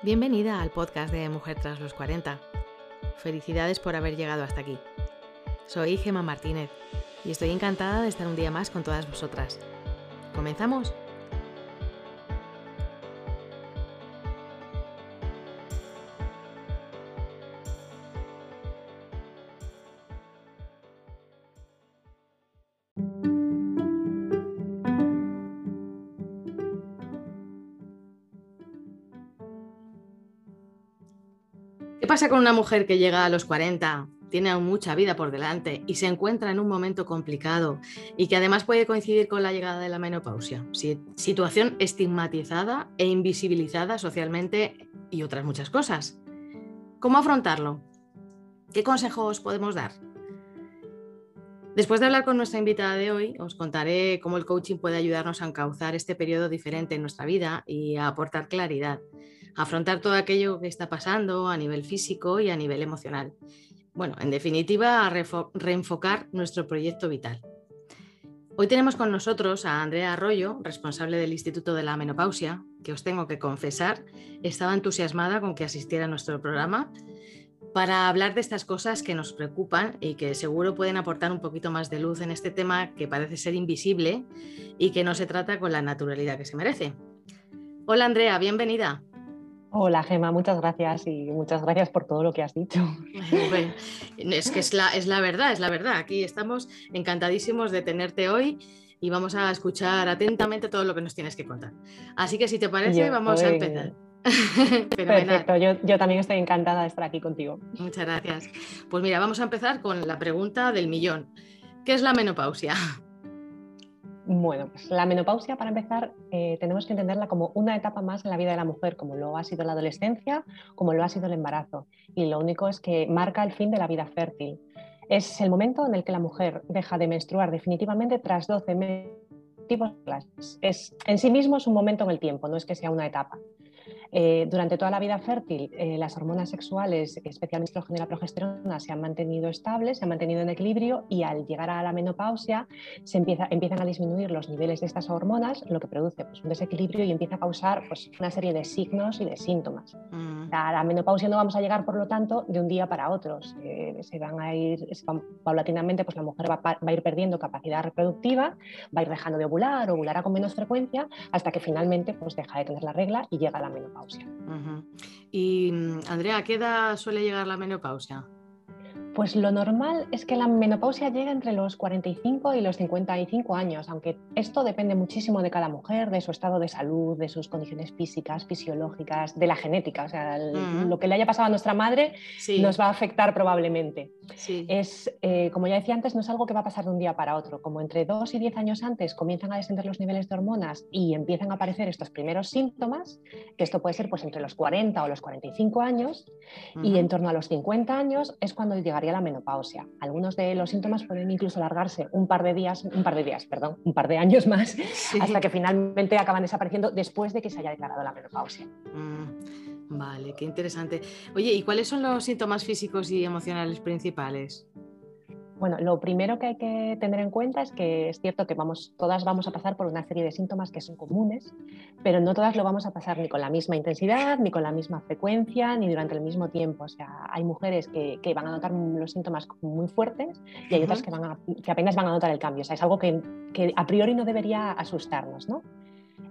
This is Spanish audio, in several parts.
Bienvenida al podcast de Mujer tras los 40. Felicidades por haber llegado hasta aquí. Soy Gema Martínez y estoy encantada de estar un día más con todas vosotras. ¿Comenzamos? Pasa con una mujer que llega a los 40, tiene aún mucha vida por delante y se encuentra en un momento complicado y que además puede coincidir con la llegada de la menopausia? Situación estigmatizada e invisibilizada socialmente y otras muchas cosas. ¿Cómo afrontarlo? ¿Qué consejos podemos dar? Después de hablar con nuestra invitada de hoy, os contaré cómo el coaching puede ayudarnos a encauzar este periodo diferente en nuestra vida y a aportar claridad afrontar todo aquello que está pasando a nivel físico y a nivel emocional. Bueno, en definitiva, a reenfocar nuestro proyecto vital. Hoy tenemos con nosotros a Andrea Arroyo, responsable del Instituto de la Menopausia, que os tengo que confesar, estaba entusiasmada con que asistiera a nuestro programa para hablar de estas cosas que nos preocupan y que seguro pueden aportar un poquito más de luz en este tema que parece ser invisible y que no se trata con la naturalidad que se merece. Hola Andrea, bienvenida. Hola Gema, muchas gracias y muchas gracias por todo lo que has dicho. es que es la, es la verdad, es la verdad. Aquí estamos encantadísimos de tenerte hoy y vamos a escuchar atentamente todo lo que nos tienes que contar. Así que si te parece, vamos a empezar. Perfecto, yo, yo, también estoy encantada de estar aquí contigo. Muchas gracias. Pues mira, vamos a empezar con la pregunta del millón. ¿Qué es la menopausia? Bueno, pues la menopausia, para empezar, eh, tenemos que entenderla como una etapa más en la vida de la mujer, como lo ha sido la adolescencia, como lo ha sido el embarazo. Y lo único es que marca el fin de la vida fértil. Es el momento en el que la mujer deja de menstruar definitivamente tras 12 meses. Es, en sí mismo es un momento en el tiempo, no es que sea una etapa. Eh, durante toda la vida fértil, eh, las hormonas sexuales, especialmente estrógeno y la progesterona, se han mantenido estables, se han mantenido en equilibrio y al llegar a la menopausia se empieza, empiezan a disminuir los niveles de estas hormonas, lo que produce pues, un desequilibrio y empieza a causar pues, una serie de signos y de síntomas. Mm. A la menopausia no vamos a llegar, por lo tanto, de un día para otro. Se, van a ir paulatinamente, pues la mujer va, va, a ir perdiendo capacidad reproductiva, va a ir dejando de ovular, ovulará con menos frecuencia, hasta que finalmente pues, deja de tener la regla y llega a la menopausia. Y mm, Andrea, ¿a qué edad suele llegar la menopausia? Pues lo normal es que la menopausia llega entre los 45 y los 55 años, aunque esto depende muchísimo de cada mujer, de su estado de salud, de sus condiciones físicas, fisiológicas, de la genética. O sea, lo que le haya pasado a nuestra madre nos va a afectar probablemente. Es, eh, como ya decía antes, no es algo que va a pasar de un día para otro. Como entre 2 y 10 años antes comienzan a descender los niveles de hormonas y empiezan a aparecer estos primeros síntomas, que esto puede ser pues, entre los 40 o los 45 años, y en torno a los 50 años es cuando llegaría la menopausia. Algunos de los síntomas pueden incluso alargarse un par de días, un par de días, perdón, un par de años más, hasta que finalmente acaban desapareciendo después de que se haya declarado la menopausia. Mm, vale, qué interesante. Oye, ¿y cuáles son los síntomas físicos y emocionales principales? Bueno, lo primero que hay que tener en cuenta es que es cierto que vamos, todas vamos a pasar por una serie de síntomas que son comunes, pero no todas lo vamos a pasar ni con la misma intensidad, ni con la misma frecuencia, ni durante el mismo tiempo. O sea, hay mujeres que, van a notar los síntomas muy fuertes y hay otras que, van que apenas van a notar el cambio. O sea, es algo que, que a priori no debería asustarnos, ¿no?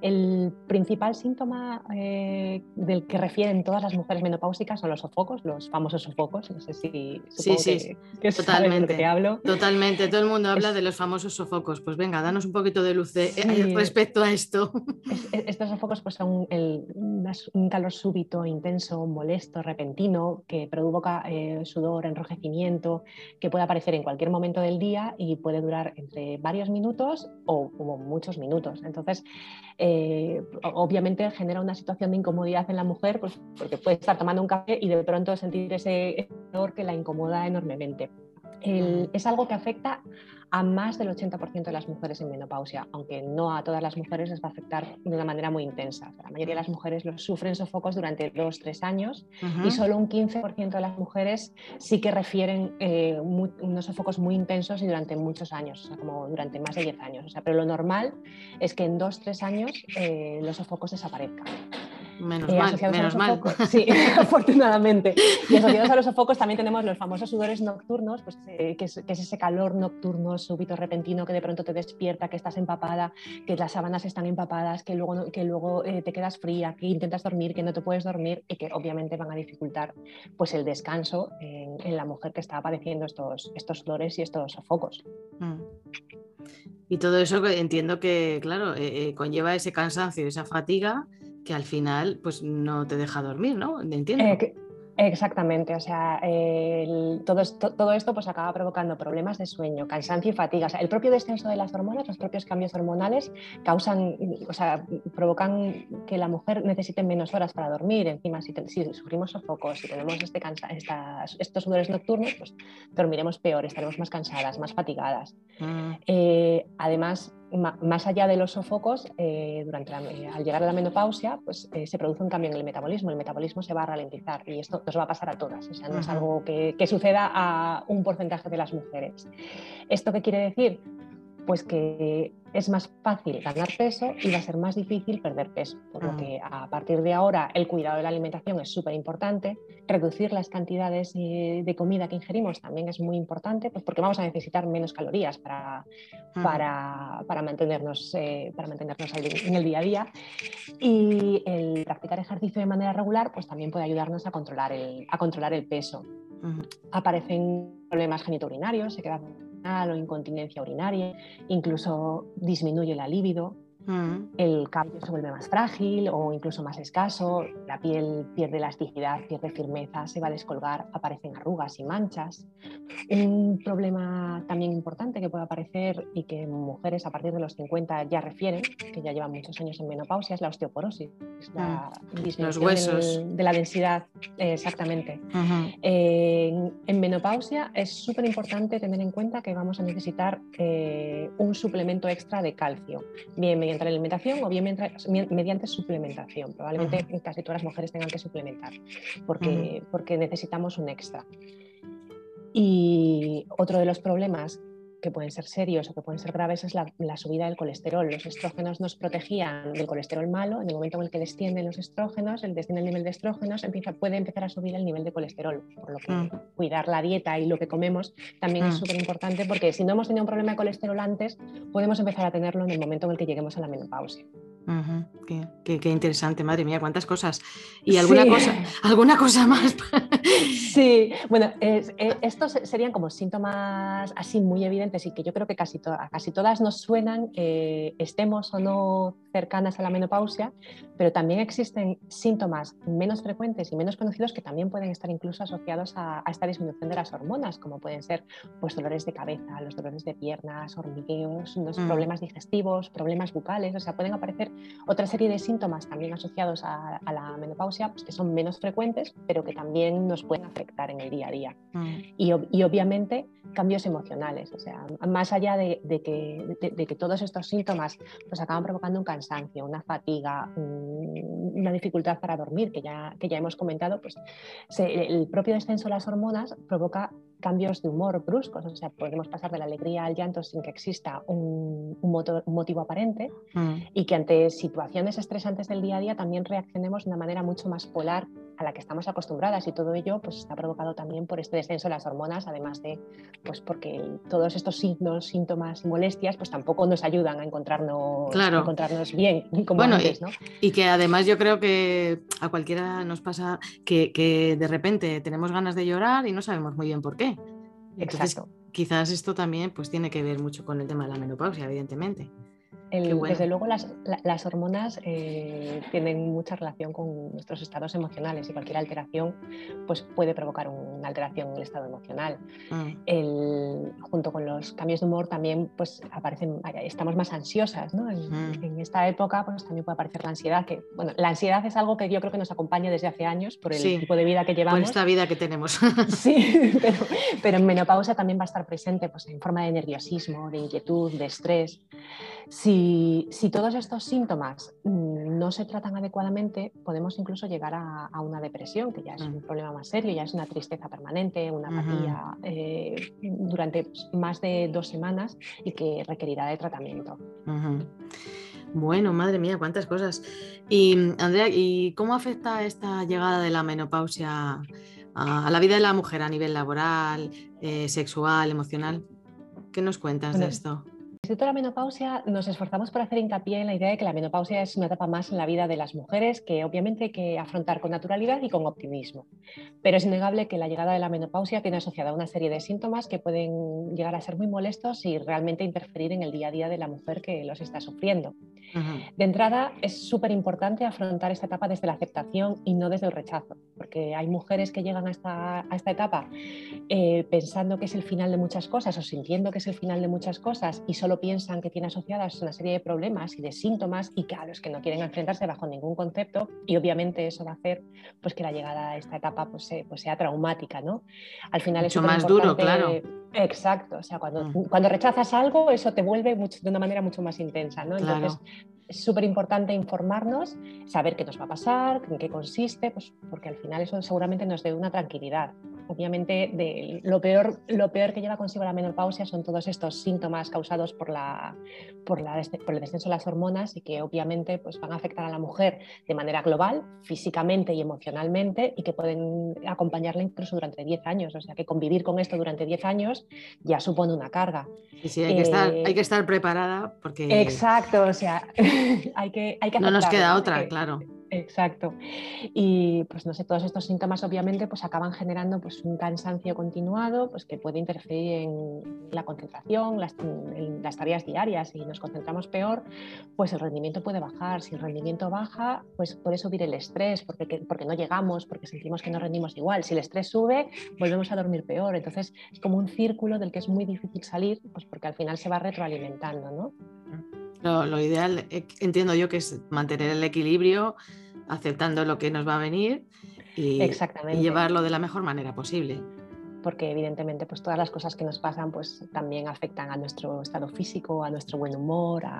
El principal síntoma eh, del que refieren todas las mujeres menopáusicas son los sofocos, los famosos sofocos. No sé si sí, sí, totalmente. hablo. Totalmente, todo el mundo habla de los famosos sofocos. Pues venga, danos un poquito de luz eh, respecto a esto. estos sofocos pues, son un calor súbito, intenso, molesto, repentino, que provoca eh, sudor, enrojecimiento, que puede aparecer en cualquier momento del día y puede durar entre varios minutos o, o muchos minutos. Entonces, eh, obviamente genera una situación de incomodidad en la mujer, pues, porque puede estar tomando un café y de pronto sentir ese dolor que la incomoda enormemente. es algo que afecta a más del 80% de las mujeres en menopausia, aunque no a todas las mujeres les va a afectar de una manera muy intensa. La mayoría de las mujeres los sufren sofocos durante dos, tres años y solo un 15% de las mujeres sí que refieren eh, unos sofocos muy intensos y durante muchos años, o sea, como durante más de 10 años. O sea, pero lo normal es que en dos, tres años eh, los sofocos desaparezcan. Menos mal, menos mal. sí, afortunadamente. Y asociados a los sofocos también tenemos los famosos sudores nocturnos, pues, eh, que, es, ese calor nocturno súbito, repentino, que de pronto te despierta, que estás empapada, que las sábanas están empapadas, que luego, que luego eh, te quedas fría, que intentas dormir, que no te puedes dormir y que obviamente van a dificultar pues, el descanso en, la mujer que está padeciendo estos, estos sudores y estos sofocos. Mm. Y todo eso entiendo que, claro, eh, conlleva ese cansancio, esa fatiga que al final pues no te deja dormir, ¿no? Entiendo. Eh, exactamente, o sea, todo, esto, todo esto pues acaba provocando problemas de sueño, cansancio y fatiga. O sea, el propio descenso de las hormonas, los propios cambios hormonales causan, o sea, provocan que la mujer necesite menos horas para dormir. Encima, si, sufrimos sofocos, si tenemos este estos sudores nocturnos, pues dormiremos peor, estaremos más cansadas, más fatigadas. Mm. Eh, además, más allá de los sofocos, eh, durante al llegar a la menopausia, pues, eh, se produce un cambio en el metabolismo. El metabolismo se va a ralentizar y esto nos va a pasar a todas. O sea, no es algo que, que suceda a un porcentaje de las mujeres. ¿Esto qué quiere decir? Pues que es más fácil ganar peso y va a ser más difícil perder peso. Por lo mm. que a partir de ahora el cuidado de la alimentación es súper importante, reducir las cantidades eh, de comida que ingerimos también es muy importante, pues porque vamos a necesitar menos calorías para, mm. para, mantenernos, eh, para mantenernos en el día a día. Y el practicar ejercicio de manera regular pues también puede ayudarnos a controlar el, a controlar el peso. Aparecen problemas genitourinarios, se o incontinencia urinaria, incluso disminuye la libido, Mm. el cabello se vuelve más frágil o incluso más escaso, la piel pierde elasticidad, pierde firmeza, se va a descolgar, aparecen arrugas y manchas. Un problema también importante que puede aparecer y que mujeres a partir de los 50 ya refieren, que ya llevan muchos años en menopausia, es la osteoporosis, la mm. disminución de la densidad, exactamente. en, menopausia es súper importante tener en cuenta que vamos a necesitar eh, un suplemento extra de calcio, bien mediante la alimentación o bien mediante suplementación. Probablemente casi todas las mujeres tengan que suplementar porque, porque necesitamos un extra. Y otro de los problemas que pueden ser serios o que pueden ser graves es la, subida del colesterol. Los estrógenos nos protegían del colesterol malo. En el momento en el que descienden los estrógenos, el desciende el nivel de estrógenos, empieza, puede empezar a subir el nivel de colesterol. Por lo que mm. cuidar la dieta y lo que comemos también es mm. súper importante porque si no hemos tenido un problema de colesterol antes, podemos empezar a tenerlo en el momento en el que lleguemos a la menopausia qué, interesante, madre mía, cuántas cosas. ¿Y alguna, cosa, alguna cosa más? sí, bueno, e, estos serían como síntomas así muy evidentes y que yo creo que casi, casi todas nos suenan, eh, estemos o no cercanas a la menopausia, pero también existen síntomas menos frecuentes y menos conocidos que también pueden estar incluso asociados a, esta disminución de las hormonas, como pueden ser pues, dolores de cabeza, los dolores de piernas, hormigueos, los mm. problemas digestivos, problemas bucales, o sea, pueden aparecer otra serie de síntomas también asociados a, la menopausia, pues que son menos frecuentes, pero que también nos pueden afectar en el día a día. Mm. Y, obviamente cambios emocionales, o sea, más allá de, que, de, que, todos estos síntomas pues acaban provocando un cansancio, una fatiga, una dificultad para dormir, que ya, que ya hemos comentado, pues el propio descenso de las hormonas provoca cambios de humor bruscos, o sea, podemos pasar de la alegría al llanto sin que exista un, motivo aparente mm. y que ante situaciones estresantes del día a día también reaccionemos de una manera mucho más polar a la que estamos acostumbradas y todo ello pues está provocado también por este descenso de las hormonas, además de pues porque todos estos signos, síntomas y molestias pues tampoco nos ayudan a encontrarnos, encontrarnos bien como antes, ¿no? y, que además yo creo que a cualquiera nos pasa que, que de repente tenemos ganas de llorar y no sabemos muy bien por qué. Exacto. quizás esto también pues, tiene que ver mucho con el tema de la menopausia, evidentemente. Desde luego las, las hormonas eh, tienen mucha relación con nuestros estados emocionales y cualquier alteración pues, puede provocar una alteración en el estado emocional. Mm. junto con los cambios de humor también pues, aparecen, estamos más ansiosas. ¿no? En, mm. esta época pues, también puede aparecer la ansiedad, que bueno, la ansiedad es algo que yo creo que nos acompaña desde hace años por el tipo de vida que llevamos. Por esta vida que tenemos. sí, pero, pero, en menopausia también va a estar presente pues, en forma de nerviosismo, de inquietud, de estrés. Si, todos estos síntomas mm, no se tratan adecuadamente, podemos incluso llegar a, una depresión, que ya es un problema más serio, ya es una tristeza permanente, una apatía eh, durante más de dos semanas y que requerirá de tratamiento. Bueno, madre mía, cuántas cosas. Y Andrea, ¿y cómo afecta esta llegada de la menopausia a, la vida de la mujer a nivel laboral, eh, sexual, emocional? ¿Qué nos cuentas de esto? Instituto de la Menopausia nos esforzamos por hacer hincapié en la idea de que la menopausia es una etapa más en la vida de las mujeres que obviamente hay que afrontar con naturalidad y con optimismo. Pero es innegable que la llegada de la menopausia tiene asociada una serie de síntomas que pueden llegar a ser muy molestos y realmente interferir en el día a día de la mujer que los está sufriendo. De entrada, es súper importante afrontar esta etapa desde la aceptación y no desde el rechazo, porque hay mujeres que llegan a esta, a esta etapa eh, pensando que es el final de muchas cosas o sintiendo que es el final de muchas cosas y solo piensan que tiene asociadas una serie de problemas y de síntomas y que a los que no quieren enfrentarse bajo ningún concepto y obviamente eso va a hacer pues, que la llegada a esta etapa pues, pues sea traumática. ¿no? Al final Mucho es más duro, claro. Exacto, o sea, cuando, mm. cuando rechazas algo eso te vuelve de una manera mucho más intensa. ¿no? Entonces, es súper importante informarnos, saber qué nos va a pasar, en qué consiste, pues porque al final eso seguramente nos dé una tranquilidad. Obviamente de, lo, peor, lo peor que lleva consigo la menopausia son todos estos síntomas causados por, la, por, la, por el descenso de las hormonas y que obviamente pues, van a afectar a la mujer de manera global, físicamente y emocionalmente y que pueden acompañarla incluso durante 10 años. O sea que convivir con esto durante 10 años ya supone una carga. Sí, sí, hay, que, estar, hay que estar preparada porque... Exacto, o sea, hay que, hay que No nos queda otra, claro. Exacto. Y pues no sé, todos estos síntomas obviamente pues acaban generando pues un cansancio continuado pues que puede interferir en la concentración, las, en las tareas diarias. Si nos concentramos peor, pues el rendimiento puede bajar. Si el rendimiento baja, pues puede subir el estrés porque, porque no llegamos, porque sentimos que no rendimos igual. Si el estrés sube, volvemos a dormir peor. Entonces es como un círculo del que es muy difícil salir, pues porque al final se va retroalimentando, ¿no? Lo, ideal, eh, entiendo yo, que es mantener el equilibrio, aceptando lo que nos va a venir y, llevarlo de la mejor manera posible. Porque evidentemente pues todas las cosas que nos pasan pues también afectan a nuestro estado físico, a nuestro buen humor, a,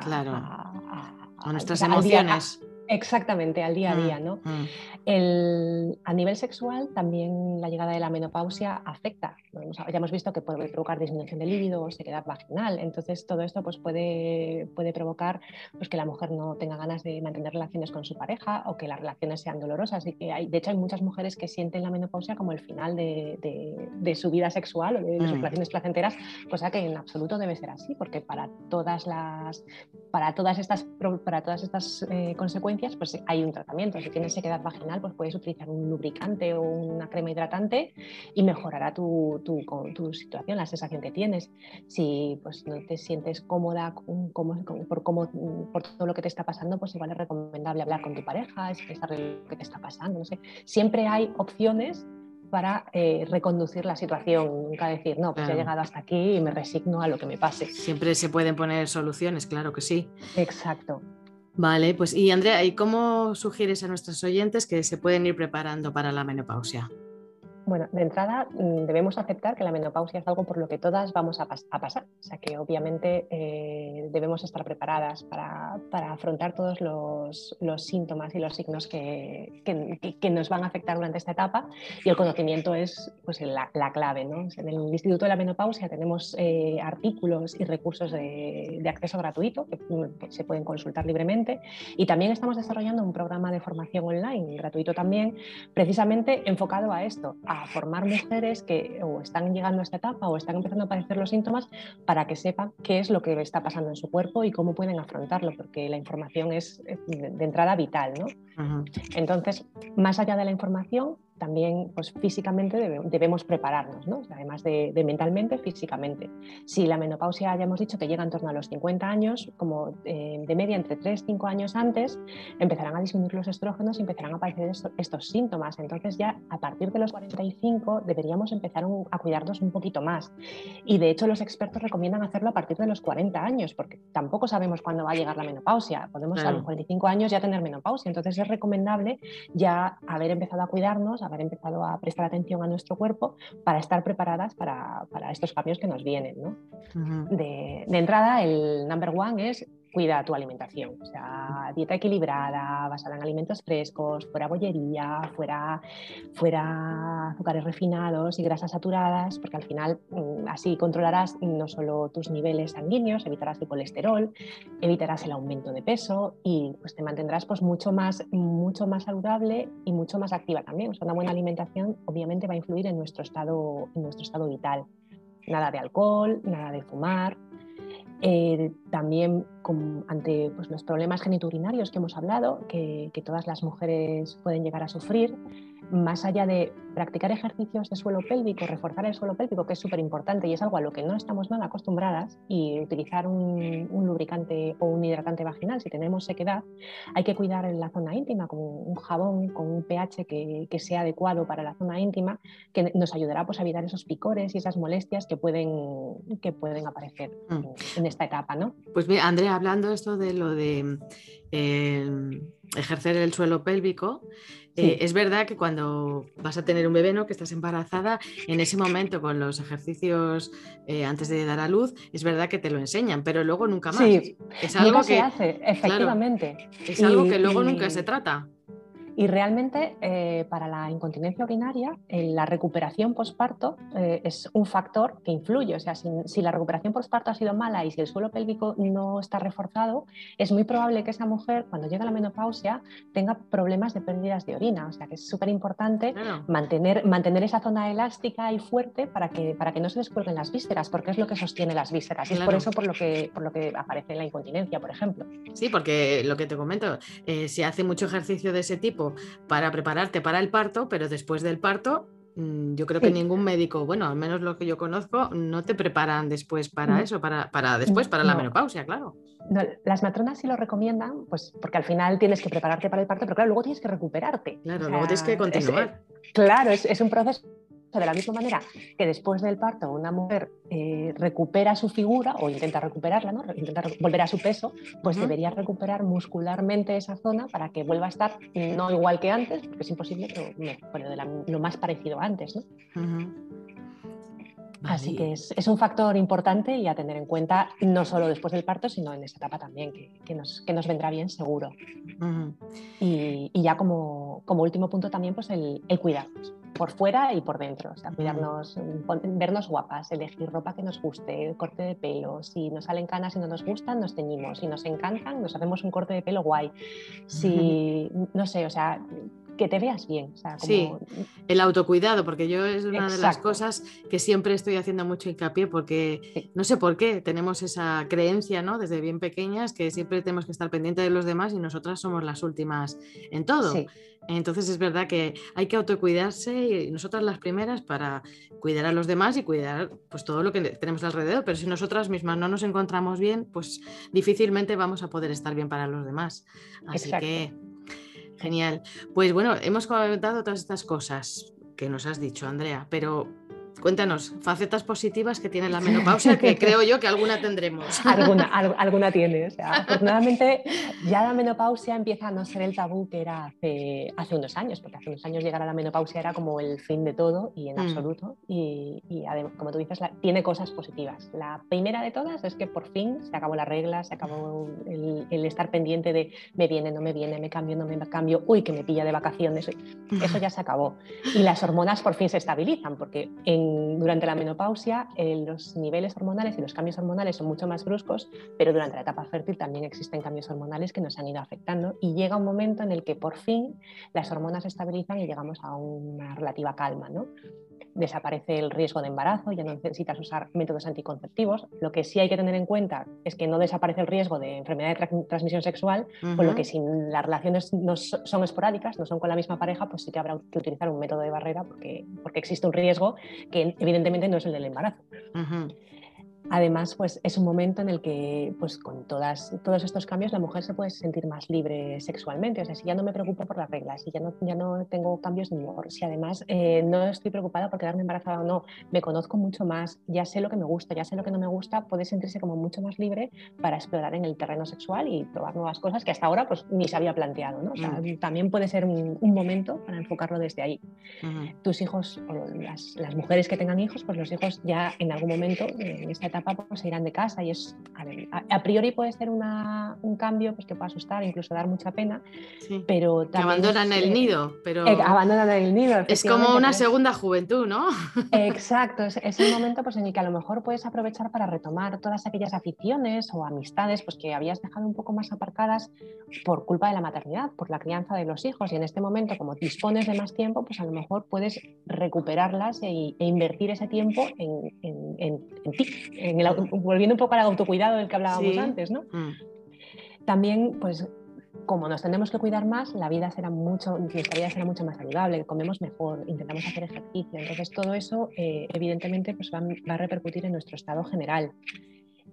a, nuestras emociones. Exactamente, al día a día. Mm, ¿no? Mm. a nivel sexual, también la llegada de la menopausia afecta. Ya hemos visto que puede provocar disminución de líbido o sequedad vaginal. Entonces, todo esto pues, puede, puede provocar pues, que la mujer no tenga ganas de mantener relaciones con su pareja o que las relaciones sean dolorosas. Y que hay, de hecho, hay muchas mujeres que sienten la menopausia como el final de, de, su vida sexual o de, sus mm. relaciones placenteras, cosa que en absoluto debe ser así, porque para todas, las, para todas estas, para todas estas eh, consecuencias, pues hay un tratamiento. Si tienes sequedad vaginal, pues puedes utilizar un lubricante o una crema hidratante y mejorará tu, tu, tu situación, la sensación que tienes. Si pues, no te sientes cómoda por, todo lo que te está pasando, pues igual es recomendable hablar con tu pareja, expresar lo que te está pasando. No sé. Siempre hay opciones para eh, reconducir la situación, nunca decir, no, pues he llegado hasta aquí y me resigno a lo que me pase. Siempre se pueden poner soluciones, claro que sí. Exacto. Vale, pues y Andrea, ¿y cómo sugieres a nuestros oyentes que se pueden ir preparando para la menopausia? Bueno, de entrada mm, debemos aceptar que la menopausia es algo por lo que todas vamos a, pasar, o sea que obviamente eh, debemos estar preparadas para, afrontar todos los, síntomas y los signos que, nos van a afectar durante esta etapa y el conocimiento es pues, la, clave. ¿no? En el Instituto de la Menopausia tenemos eh, artículos y recursos de, acceso gratuito que, que se pueden consultar libremente y también estamos desarrollando un programa de formación online gratuito también, precisamente enfocado a esto, a formar mujeres que o están llegando a esta etapa o están empezando a padecer los síntomas para que sepan qué es lo que está pasando en su cuerpo y cómo pueden afrontarlo, porque la información es de entrada vital. ¿no? Entonces, más allá de la información, también pues, físicamente debemos prepararnos, ¿no? además de, mentalmente, físicamente. Si la menopausia ya hemos dicho que llega en torno a los 50 años, como eh, de media entre 3 y 5 años antes, empezarán a disminuir los estrógenos y empezarán a aparecer estos síntomas. Entonces ya a partir de los 45 deberíamos empezar a cuidarnos un poquito más. Y de hecho los expertos recomiendan hacerlo a partir de los 40 años, porque tampoco sabemos cuándo va a llegar la menopausia. Podemos a los 45 años ya tener menopausia. Entonces es recomendable ya haber empezado a cuidarnos, haber empezado a prestar atención a nuestro cuerpo para estar preparadas para, para estos cambios que nos vienen. ¿no? de, de, entrada, el number one es cuida tu alimentación. O sea, dieta equilibrada, basada en alimentos frescos, fuera bollería, fuera, fuera azúcares refinados y grasas saturadas, porque al final mm, así controlarás no solo tus niveles sanguíneos, evitarás el colesterol, evitarás el aumento de peso y pues te mantendrás pues mucho más, mucho más saludable y mucho más activa también. Una buena alimentación obviamente va a influir en nuestro estado, en nuestro estado vital. Nada de alcohol, nada de fumar, eh, también ante pues, los problemas geniturinarios que hemos hablado, que, todas las mujeres pueden llegar a sufrir, más allá de practicar ejercicios de suelo pélvico, reforzar el suelo pélvico, que es súper importante y es algo a lo que no estamos nada acostumbradas, y utilizar un, lubricante o un hidratante vaginal si tenemos sequedad, hay que cuidar en la zona íntima con un jabón, con un pH que, sea adecuado para la zona íntima, que nos ayudará pues, a evitar esos picores y esas molestias que pueden, que pueden aparecer mm. en, esta etapa. ¿no? Pues mira, Andrea, hablando esto de lo de eh, ejercer el suelo pélvico, eh, es verdad que cuando vas a tener un bebé, ¿no? que estás embarazada, en ese momento con los ejercicios eh, antes de dar a luz, es verdad que te lo enseñan, pero luego nunca más. Sí, es algo que se hace, efectivamente. es algo que luego nunca se trata. Y realmente eh, para la incontinencia urinaria, eh, la recuperación postparto eh, es un factor que influye. O sea, si, la recuperación postparto ha sido mala y si el suelo pélvico no está reforzado, es muy probable que esa mujer, cuando llega a la menopausia, tenga problemas de pérdidas de orina. O sea, que es súper importante mantener, mantener esa zona elástica y fuerte para que, para que no se descuelguen las vísceras, porque es lo que sostiene las vísceras. Y es por eso por lo, que, por lo que aparece la incontinencia, por ejemplo. Sí, porque lo que te comento, si hace mucho ejercicio de ese tipo, para prepararte para el parto, pero después del parto mm, yo creo que ningún médico, bueno, al menos lo que yo conozco, no te preparan después para eso, para, para después, para la menopausia, claro. las matronas sí lo recomiendan, pues porque al final tienes que prepararte para el parto, pero claro, luego tienes que recuperarte. Claro, luego tienes que continuar. claro, es, un proceso de la misma manera que después del parto una mujer eh, recupera su figura o intenta recuperarla, ¿no? intenta volver a su peso, pues debería recuperar muscularmente esa zona para que vuelva a estar no igual que antes, porque es imposible, pero de lo más parecido antes. ¿no? Así que es, un factor importante y a tener en cuenta no solo después del parto, sino en esta etapa también, que, nos, que nos, vendrá bien seguro. y, ya como, como, último punto también, pues el, el cuidarnos por fuera y por dentro, o sea, cuidarnos, vernos guapas, elegir ropa que nos guste, corte de pelo, si nos salen canas y no nos gustan, nos teñimos, si nos encantan, nos hacemos un corte de pelo guay, si, no sé, o sea, que te veas bien. Sí, el autocuidado, porque yo es una de las cosas que siempre estoy haciendo mucho hincapié, porque no sé por qué tenemos esa creencia, ¿no? Desde bien pequeñas, que siempre tenemos que estar pendientes de los demás y nosotras somos las últimas en todo. Entonces es verdad que hay que autocuidarse y nosotras las primeras para cuidar a los demás y cuidar pues todo lo que tenemos alrededor, pero si nosotras mismas no nos encontramos bien, pues difícilmente vamos a poder estar bien para los demás. Así que Genial. Pues bueno, hemos comentado todas estas cosas que nos has dicho, Andrea, pero Cuéntanos, facetas positivas que tiene la menopausia, que creo yo que alguna tendremos. Alguna, alguna tiene. afortunadamente, ya la menopausia empieza a no ser el tabú que era hace, hace unos años, porque hace unos años llegar a la menopausia era como el fin de todo y en mm. absoluto. Y, como tú dices, tiene cosas positivas. La primera de todas es que por fin se acabó la regla, se acabó el, estar pendiente de me viene, no me viene, me cambio, no me cambio, uy, que me pilla de vacaciones. Eso ya se acabó. Y las hormonas por fin se estabilizan, porque en durante la menopausia eh, los niveles hormonales y los cambios hormonales son mucho más bruscos, pero durante la etapa fértil también existen cambios hormonales que nos han ido afectando y llega un momento en el que por fin las hormonas se estabilizan y llegamos a una relativa calma. ¿no? Desaparece el riesgo de embarazo, ya no necesitas usar métodos anticonceptivos. Lo que sí hay que tener en cuenta es que no desaparece el riesgo de enfermedad de transmisión sexual, por lo que si las relaciones no son esporádicas, no son con la misma pareja, pues sí que habrá que utilizar un método de barrera porque, porque existe un riesgo que evidentemente no es el del embarazo. Además, pues es un momento en el que, pues con todas, todos estos cambios, la mujer se puede sentir más libre sexualmente. O sea, si ya no me preocupo por las reglas, si ya no, ya no tengo cambios de humor, si además eh, no estoy preocupada por quedarme embarazada o no, me conozco mucho más, ya sé lo que me gusta, ya sé lo que no me gusta, puede sentirse como mucho más libre para explorar en el terreno sexual y probar nuevas cosas que hasta ahora pues ni se había planteado. ¿no? O sea, mm. También puede ser un, momento para enfocarlo desde ahí. Tus hijos, o las, las, mujeres que tengan hijos, pues los hijos ya en algún momento, en esta etapa, etapa pues, se irán de casa y es, a, priori puede ser un cambio pues, que puede asustar, incluso dar mucha pena, pero también... abandonan el nido, pero... Eh, abandonan el nido. Es como una segunda juventud, ¿no? Exacto, es, es el momento pues, en el que a lo mejor puedes aprovechar para retomar todas aquellas aficiones o amistades pues, que habías dejado un poco más aparcadas por culpa de la maternidad, por la crianza de los hijos y en este momento como dispones de más tiempo, pues a lo mejor puedes recuperarlas e, e invertir ese tiempo en, ti, volviendo un poco al autocuidado del que hablábamos antes, ¿no? Mm. También, pues como nos tenemos que cuidar más, la vida será mucho, nuestra vida será mucho más saludable, comemos mejor, intentamos hacer ejercicio. Entonces, todo eso, eh, evidentemente, pues va, a repercutir en nuestro estado general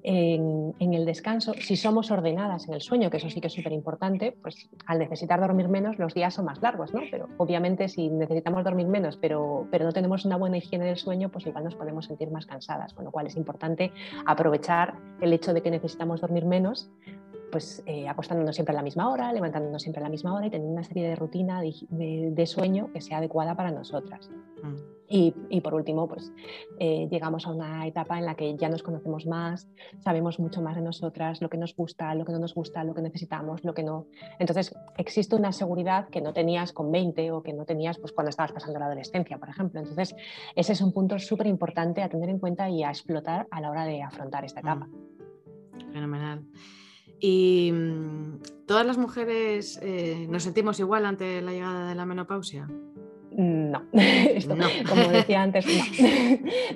en, el descanso, si somos ordenadas en el sueño, que eso sí que es súper importante, pues al necesitar dormir menos los días son más largos, ¿no? Pero obviamente si necesitamos dormir menos, pero, pero no tenemos una buena higiene del sueño, pues igual nos podemos sentir más cansadas, con lo cual es importante aprovechar el hecho de que necesitamos dormir menos pues eh, acostándonos siempre a la misma hora, levantándonos siempre a la misma hora y teniendo una serie de rutina de, sueño que sea adecuada para nosotras. Mm. Y, por último, pues eh, llegamos a una etapa en la que ya nos conocemos más, sabemos mucho más de nosotras, lo que nos gusta, lo que no nos gusta, lo que necesitamos, lo que no. Entonces, existe una seguridad que no tenías con 20 o que no tenías pues, cuando estabas pasando la adolescencia, por ejemplo. Entonces, ese es un punto súper importante a tener en cuenta y a explotar a la hora de afrontar esta etapa. Mm. Fenomenal. ¿Y mm, todas las mujeres eh, nos sentimos igual ante la llegada de la menopausia? No. como decía antes,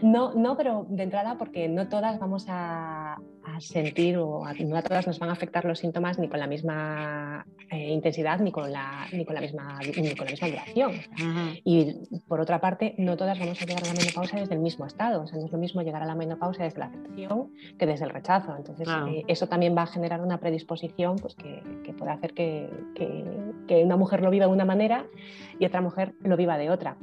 no. no. pero de entrada porque no todas vamos a, sentir o no a todas nos van a afectar los síntomas ni con la misma eh, intensidad ni con la, ni con la misma ni con la misma duración. Y por otra parte, no todas vamos a llegar a la menopausia desde el mismo estado. O sea, no es lo mismo llegar a la menopausia desde la aceptación que desde el rechazo. Entonces, eh, eso también va a generar una predisposición pues, que, que puede hacer que, que, que una mujer lo viva de una manera y otra mujer lo viva de otra.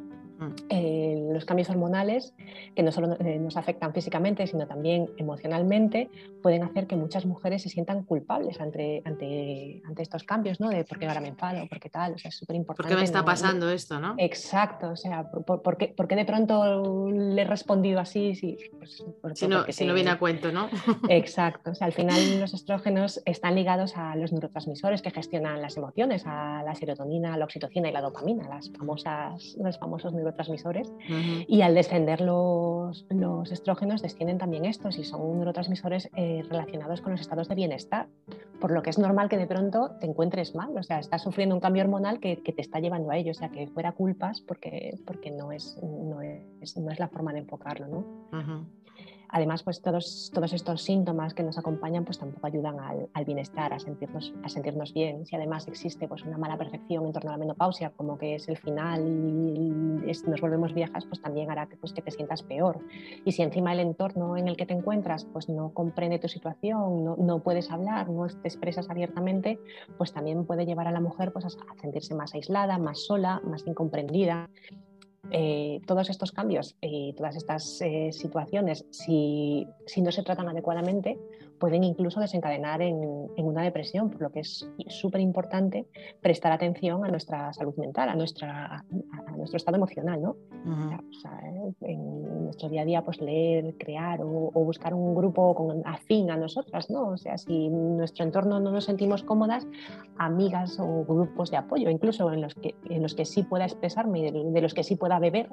Eh, los cambios hormonales, que no solo eh, nos afectan físicamente, sino también emocionalmente, pueden hacer que muchas mujeres se sientan culpables ante, ante, ante estos cambios, ¿no? De por qué ahora me enfado, por qué tal, o sea, es súper importante. ¿Por qué me está pasando esto, no? Exacto, o sea, ¿por, qué, por, qué, de pronto le he respondido así? Sí, pues, si, no, si no viene a cuento, ¿no? Exacto, o sea, al final los estrógenos están ligados a los neurotransmisores que gestionan las emociones, a la serotonina, la oxitocina y la dopamina, las famosas, los famosos neurotransmisores neurotransmisores y al descender los, los, estrógenos descienden también estos y son neurotransmisores eh, relacionados con los estados de bienestar, por lo que es normal que de pronto te encuentres mal, o sea, estás sufriendo un cambio hormonal que, que te está llevando a ello, o sea, que fuera culpas porque, porque no, es, no, es, no es la forma de enfocarlo, ¿no? Además, pues todos, todos estos síntomas que nos acompañan pues tampoco ayudan al, bienestar, a sentirnos, a sentirnos bien. Si además existe pues una mala percepción en torno a la menopausia, como que es el final y nos volvemos viejas, pues también hará que, pues, que te sientas peor. Y si encima el entorno en el que te encuentras pues no comprende tu situación, no, no puedes hablar, no te expresas abiertamente, pues también puede llevar a la mujer pues, a sentirse más aislada, más sola, más incomprendida. Eh, todos estos cambios y todas estas eh, situaciones, si, si, no se tratan adecuadamente, pueden incluso desencadenar en, una depresión, por lo que es súper importante prestar atención a nuestra salud mental, a, nuestra, a, nuestro estado emocional. ¿no? en nuestro día a día, pues leer, crear o, buscar un grupo con, afín a nosotras. ¿no? O sea, si en nuestro entorno no nos sentimos cómodas, amigas o grupos de apoyo, incluso en los que, en los que sí pueda expresarme y de, los que sí pueda beber,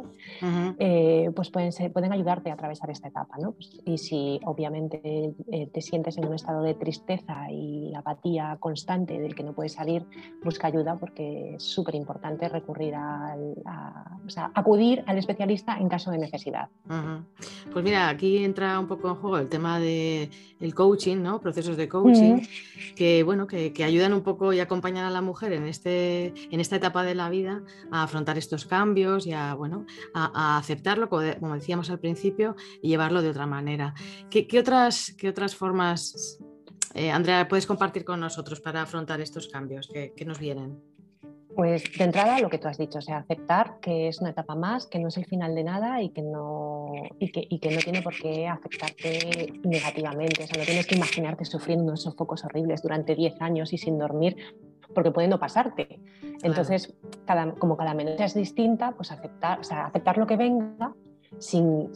eh, pues pueden, ser, pueden ayudarte a atravesar esta etapa. ¿no? Pues, y si obviamente eh, te sientes en un estado de tristeza y apatía constante del que no puedes salir, busca ayuda porque es súper importante recurrir a, o sea, acudir al especialista en caso de necesidad. Pues mira, aquí entra un poco en juego el tema del el coaching, ¿no? procesos de coaching, que, bueno, que, ayudan un poco y acompañan a la mujer en, este, en esta etapa de la vida a afrontar estos cambios y a, bueno, a, aceptarlo, como decíamos al principio, y llevarlo de otra manera. ¿Qué, otras, qué otras formas eh, Andrea, puedes compartir con nosotros para afrontar estos cambios que, nos vienen? Pues de entrada lo que tú has dicho, o sea, aceptar que es una etapa más, que no es el final de nada y que no, y que, y que no tiene por qué afectarte negativamente. O sea, no tienes que imaginarte sufriendo unos sofocos horribles durante 10 años y sin dormir, porque puede no pasarte. Entonces, cada, como cada mente es distinta, pues aceptar, o sea, aceptar lo que venga sin,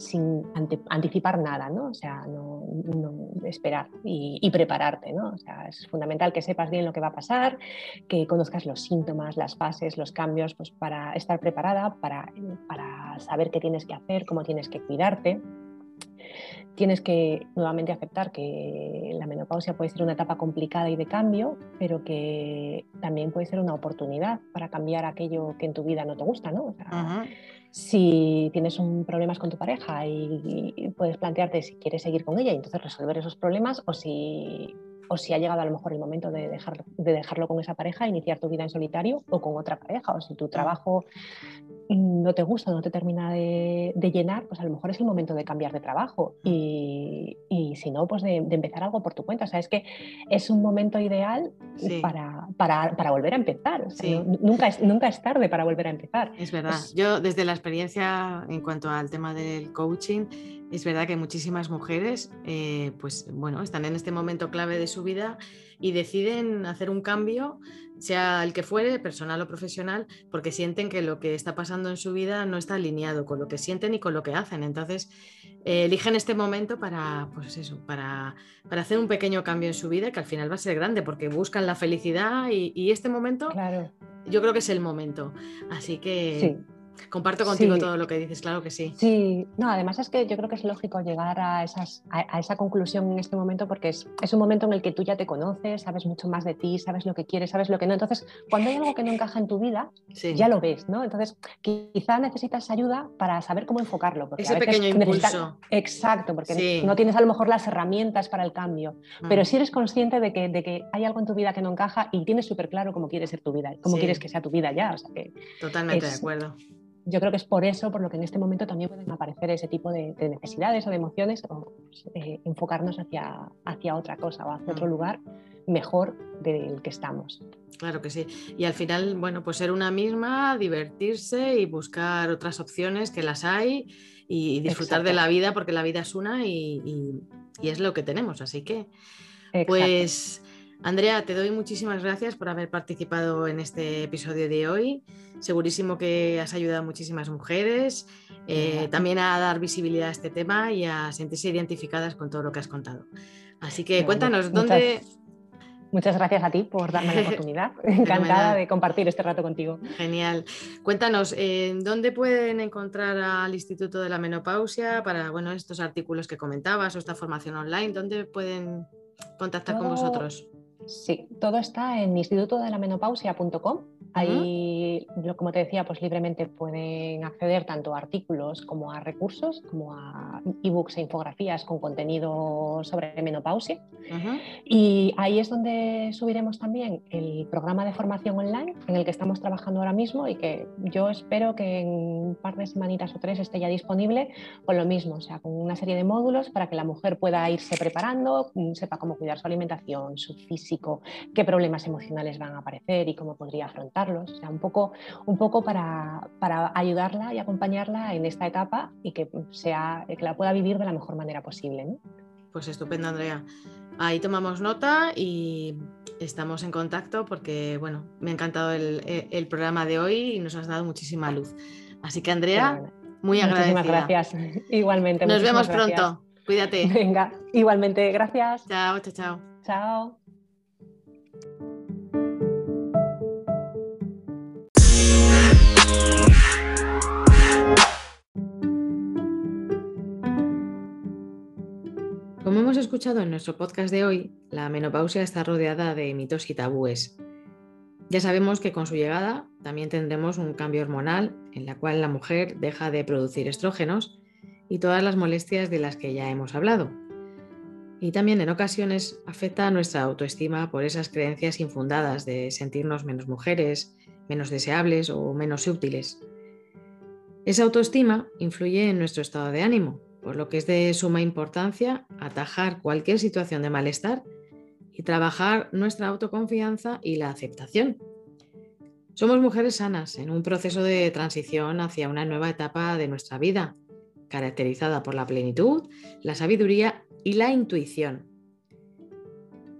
anticipar nada, ¿no? O sea, no, esperar y, prepararte, ¿no? O sea, es fundamental que sepas bien lo que va a pasar, que conozcas los síntomas, las fases, los cambios, pues para estar preparada, para, saber qué tienes que hacer, cómo tienes que cuidarte tienes que nuevamente aceptar que la menopausia puede ser una etapa complicada y de cambio, pero que también puede ser una oportunidad para cambiar aquello que en tu vida no te gusta, ¿no? Si tienes un problemas con tu pareja y, puedes plantearte si quieres seguir con ella y entonces resolver esos problemas o si o si ha llegado a lo mejor el momento de, dejar, de dejarlo con esa pareja, iniciar tu vida en solitario o con otra pareja, o si tu trabajo no te gusta, no te termina de, llenar, pues a lo mejor es el momento de cambiar de trabajo y, si no, pues de, empezar algo por tu cuenta. O sea, es que es un momento ideal para, para, volver a empezar. nunca, es, nunca es tarde para volver a empezar. Es verdad. Yo desde la experiencia en cuanto al tema del coaching, es verdad que muchísimas mujeres eh, pues bueno, están en este momento clave de su vida y deciden hacer un cambio sea el que fuere, personal o profesional, porque sienten que lo que está pasando en su vida no está alineado con lo que sienten y con lo que hacen. Entonces, eh, eligen este momento para, pues eso, para, para, hacer un pequeño cambio en su vida que al final va a ser grande, porque buscan la felicidad y, este momento, claro. yo creo que es el momento. Así que... Comparto contigo todo lo que dices, claro que sí. Sí, no, además es que yo creo que es lógico llegar a, esas, a, esa conclusión en este momento porque es, es, un momento en el que tú ya te conoces, sabes mucho más de ti, sabes lo que quieres, sabes lo que no. Entonces, cuando hay algo que no encaja en tu vida, ya lo ves, ¿no? Entonces, quizá necesitas ayuda para saber cómo enfocarlo. Ese pequeño impulso. Exacto, porque no tienes a lo mejor las herramientas para el cambio, pero mm. si eres consciente de que, de que hay algo en tu vida que no encaja y tienes súper claro cómo quieres ser tu vida, cómo quieres que sea tu vida ya. O sea que Totalmente de acuerdo yo creo que es por eso, por lo que en este momento también pueden aparecer ese tipo de, necesidades o de emociones, o pues, eh, enfocarnos hacia, hacia otra cosa o hacia otro mm. lugar mejor del que estamos. Claro que sí. Y al final, bueno, pues ser una misma, divertirse y buscar otras opciones que las hay y disfrutar de la vida porque la vida es una y, es lo que tenemos. Así que, pues Andrea, te doy muchísimas gracias por haber participado en este episodio de hoy. Segurísimo que has ayudado a muchísimas mujeres, eh, también a dar visibilidad a este tema y a sentirse identificadas con todo lo que has contado. Así que cuéntanos, ¿dónde... Muchas gracias a ti por darme la oportunidad. Encantada de compartir este rato contigo. Genial. Cuéntanos, ¿dónde pueden encontrar al Instituto de la Menopausia para bueno, estos artículos que comentabas o esta formación online? ¿Dónde pueden contactar con vosotros? Sí, todo está en institutodelamenopausia.com. Ahí, como te decía, pues libremente pueden acceder tanto a artículos como a recursos, como a ebooks e infografías con contenido sobre menopausia. Y ahí es donde subiremos también el programa de formación online en el que estamos trabajando ahora mismo y que yo espero que en un par de semanitas o tres esté ya disponible con lo mismo, o sea, con una serie de módulos para que la mujer pueda irse preparando, sepa cómo cuidar su alimentación, su físico qué problemas emocionales van a aparecer y cómo podría afrontarlos. O sea, un poco, un poco para, para ayudarla y acompañarla en esta etapa y que, sea, que la pueda vivir de la mejor manera posible. Pues estupendo, Andrea. Ahí tomamos nota y estamos en contacto porque, bueno, me ha encantado el, el programa de hoy y nos has dado muchísima luz. Así que, Andrea, muy agradecida. Muchísimas gracias. Igualmente. Nos vemos pronto. Cuídate. Venga, igualmente. Gracias. Chao, chao, chao. Chao. Como hemos escuchado en nuestro podcast de hoy, la menopausia está rodeada de mitos y tabúes. Ya sabemos que con su llegada también tendremos un cambio hormonal en la cual la mujer deja de producir estrógenos y todas las molestias de las que ya hemos hablado. Y también en ocasiones afecta a nuestra autoestima por esas creencias infundadas de sentirnos menos mujeres, menos deseables o menos útiles. Esa autoestima influye en nuestro estado de ánimo por lo que es de suma importancia atajar cualquier situación de malestar y trabajar nuestra autoconfianza y la aceptación. Somos mujeres sanas en un proceso de transición hacia una nueva etapa de nuestra vida, caracterizada por la plenitud, la sabiduría y la intuición.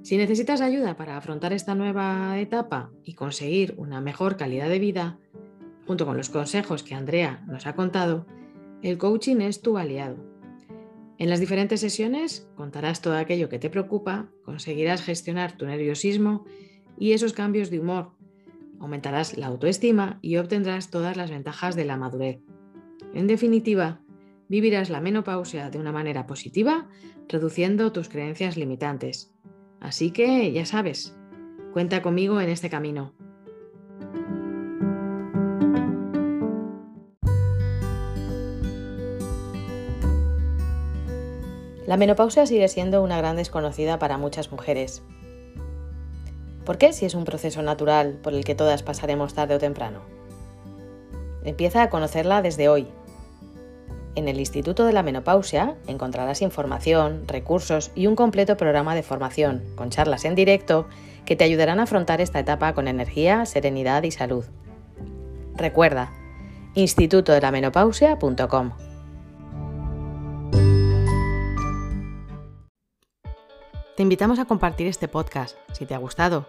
Si necesitas ayuda para afrontar esta nueva etapa y conseguir una mejor calidad de vida, junto con los consejos que Andrea nos ha contado, El coaching es tu aliado. En las diferentes sesiones contarás todo aquello que te preocupa, conseguirás gestionar tu nerviosismo y esos cambios de humor, aumentarás la autoestima y obtendrás todas las ventajas de la madurez. En definitiva, vivirás la menopausia de una manera positiva, reduciendo tus creencias limitantes. Así que, ya sabes, cuenta conmigo en este camino. La menopausia sigue siendo una gran desconocida para muchas mujeres. ¿Por qué si es un proceso natural por el que todas pasaremos tarde o temprano? Empieza a conocerla desde hoy. En el Instituto de la Menopausia encontrarás información, recursos y un completo programa de formación, con charlas en directo, que te ayudarán a afrontar esta etapa con energía, serenidad y salud. Recuerda, institutodelamenopausia.com. invitamos a compartir este podcast si te ha gustado.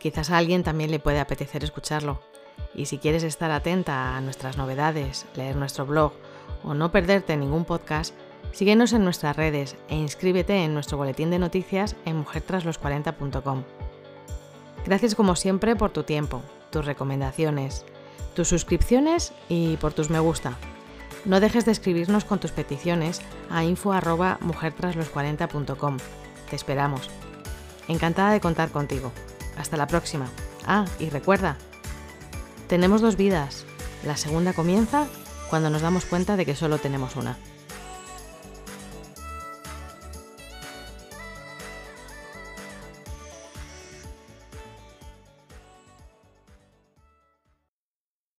Quizás a alguien también le puede apetecer escucharlo. Y si quieres estar atenta a nuestras novedades, leer nuestro blog o no perderte ningún podcast, síguenos en nuestras redes e inscríbete en nuestro boletín de noticias en mujertraslos40.com. Gracias como siempre por tu tiempo, tus recomendaciones, tus suscripciones y por tus me gusta. No dejes de escribirnos con tus peticiones a info.mujertraslos40.com. Te esperamos. Encantada de contar contigo. Hasta la próxima. Ah, y recuerda, tenemos dos vidas. La segunda comienza cuando nos damos cuenta de que solo tenemos una.